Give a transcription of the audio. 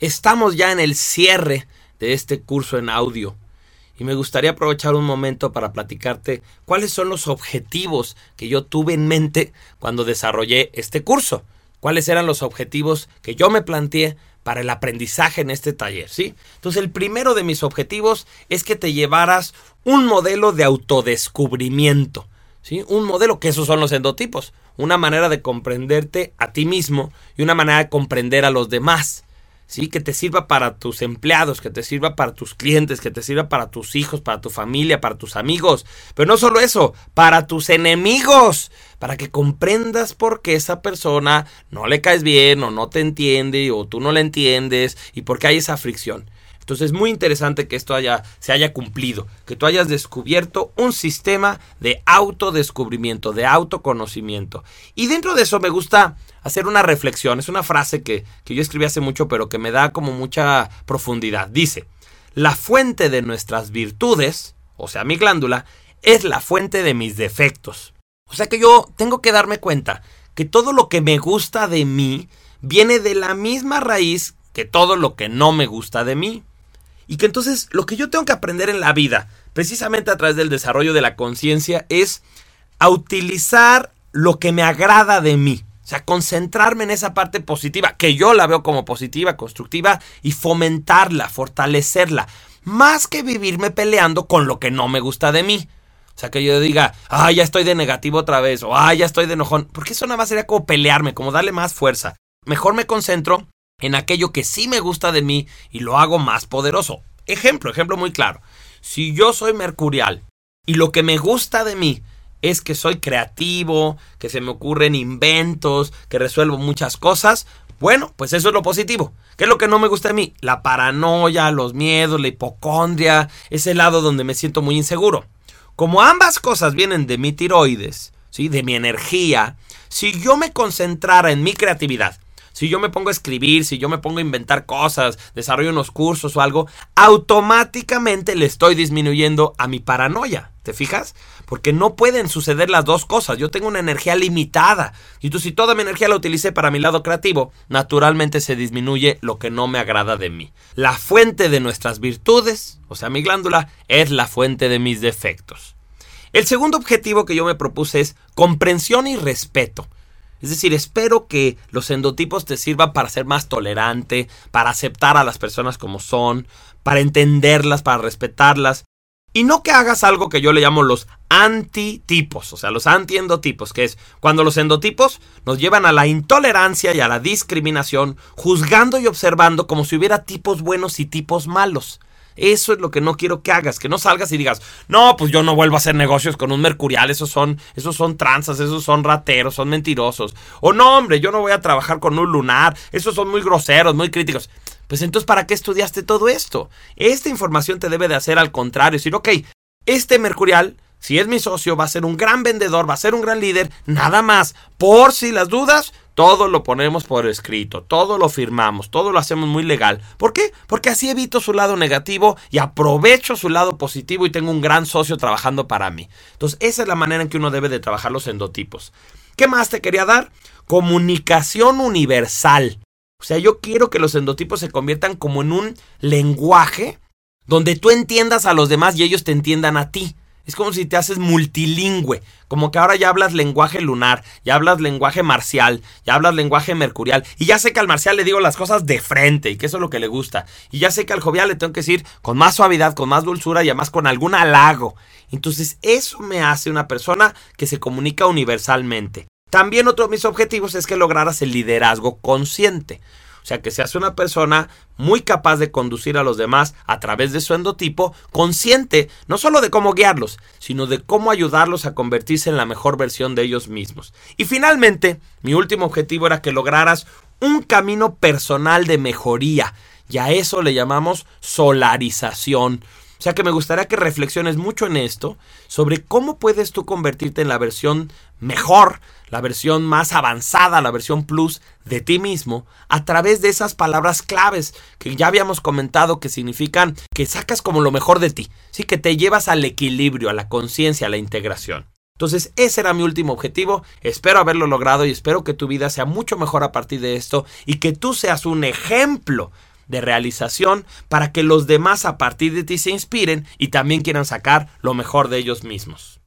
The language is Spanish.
Estamos ya en el cierre de este curso en audio y me gustaría aprovechar un momento para platicarte cuáles son los objetivos que yo tuve en mente cuando desarrollé este curso. Cuáles eran los objetivos que yo me planteé para el aprendizaje en este taller, ¿sí? Entonces, el primero de mis objetivos es que te llevaras un modelo de autodescubrimiento, ¿sí? Un modelo que esos son los endotipos, una manera de comprenderte a ti mismo y una manera de comprender a los demás. ¿Sí? Que te sirva para tus empleados, que te sirva para tus clientes, que te sirva para tus hijos, para tu familia, para tus amigos. Pero no solo eso, para tus enemigos, para que comprendas por qué esa persona no le caes bien o no te entiende o tú no le entiendes y por qué hay esa fricción. Entonces es muy interesante que esto haya, se haya cumplido, que tú hayas descubierto un sistema de autodescubrimiento, de autoconocimiento. Y dentro de eso me gusta hacer una reflexión, es una frase que, que yo escribí hace mucho pero que me da como mucha profundidad. Dice, la fuente de nuestras virtudes, o sea, mi glándula, es la fuente de mis defectos. O sea que yo tengo que darme cuenta que todo lo que me gusta de mí viene de la misma raíz que todo lo que no me gusta de mí. Y que entonces lo que yo tengo que aprender en la vida, precisamente a través del desarrollo de la conciencia, es utilizar lo que me agrada de mí. O sea, concentrarme en esa parte positiva, que yo la veo como positiva, constructiva, y fomentarla, fortalecerla. Más que vivirme peleando con lo que no me gusta de mí. O sea, que yo diga, ah, ya estoy de negativo otra vez, o ah, ya estoy de enojón. Porque eso nada más sería como pelearme, como darle más fuerza. Mejor me concentro en aquello que sí me gusta de mí y lo hago más poderoso. Ejemplo, ejemplo muy claro. Si yo soy mercurial y lo que me gusta de mí es que soy creativo, que se me ocurren inventos, que resuelvo muchas cosas, bueno, pues eso es lo positivo. ¿Qué es lo que no me gusta de mí? La paranoia, los miedos, la hipocondria, ese lado donde me siento muy inseguro. Como ambas cosas vienen de mi tiroides, ¿sí? de mi energía, si yo me concentrara en mi creatividad, si yo me pongo a escribir, si yo me pongo a inventar cosas, desarrollo unos cursos o algo, automáticamente le estoy disminuyendo a mi paranoia. ¿Te fijas? Porque no pueden suceder las dos cosas. Yo tengo una energía limitada. Y tú si toda mi energía la utilicé para mi lado creativo, naturalmente se disminuye lo que no me agrada de mí. La fuente de nuestras virtudes, o sea, mi glándula, es la fuente de mis defectos. El segundo objetivo que yo me propuse es comprensión y respeto. Es decir, espero que los endotipos te sirvan para ser más tolerante, para aceptar a las personas como son, para entenderlas, para respetarlas. Y no que hagas algo que yo le llamo los antitipos, o sea, los antiendotipos, que es cuando los endotipos nos llevan a la intolerancia y a la discriminación, juzgando y observando como si hubiera tipos buenos y tipos malos. Eso es lo que no quiero que hagas, que no salgas y digas, no, pues yo no vuelvo a hacer negocios con un mercurial, esos son, esos son tranzas, esos son rateros, son mentirosos. O no, hombre, yo no voy a trabajar con un lunar, esos son muy groseros, muy críticos. Pues entonces, ¿para qué estudiaste todo esto? Esta información te debe de hacer al contrario, decir, ok, este mercurial si es mi socio, va a ser un gran vendedor, va a ser un gran líder, nada más. Por si las dudas, todo lo ponemos por escrito, todo lo firmamos, todo lo hacemos muy legal. ¿Por qué? Porque así evito su lado negativo y aprovecho su lado positivo y tengo un gran socio trabajando para mí. Entonces, esa es la manera en que uno debe de trabajar los endotipos. ¿Qué más te quería dar? Comunicación universal. O sea, yo quiero que los endotipos se conviertan como en un lenguaje donde tú entiendas a los demás y ellos te entiendan a ti. Es como si te haces multilingüe, como que ahora ya hablas lenguaje lunar, ya hablas lenguaje marcial, ya hablas lenguaje mercurial, y ya sé que al marcial le digo las cosas de frente, y que eso es lo que le gusta, y ya sé que al jovial le tengo que decir con más suavidad, con más dulzura y además con algún halago. Entonces eso me hace una persona que se comunica universalmente. También otro de mis objetivos es que lograras el liderazgo consciente. Sea, que seas una persona muy capaz de conducir a los demás a través de su endotipo, consciente no solo de cómo guiarlos, sino de cómo ayudarlos a convertirse en la mejor versión de ellos mismos. Y finalmente, mi último objetivo era que lograras un camino personal de mejoría, y a eso le llamamos solarización. O sea que me gustaría que reflexiones mucho en esto, sobre cómo puedes tú convertirte en la versión mejor, la versión más avanzada, la versión plus de ti mismo, a través de esas palabras claves que ya habíamos comentado que significan que sacas como lo mejor de ti, sí que te llevas al equilibrio, a la conciencia, a la integración. Entonces, ese era mi último objetivo. Espero haberlo logrado y espero que tu vida sea mucho mejor a partir de esto y que tú seas un ejemplo de realización para que los demás a partir de ti se inspiren y también quieran sacar lo mejor de ellos mismos.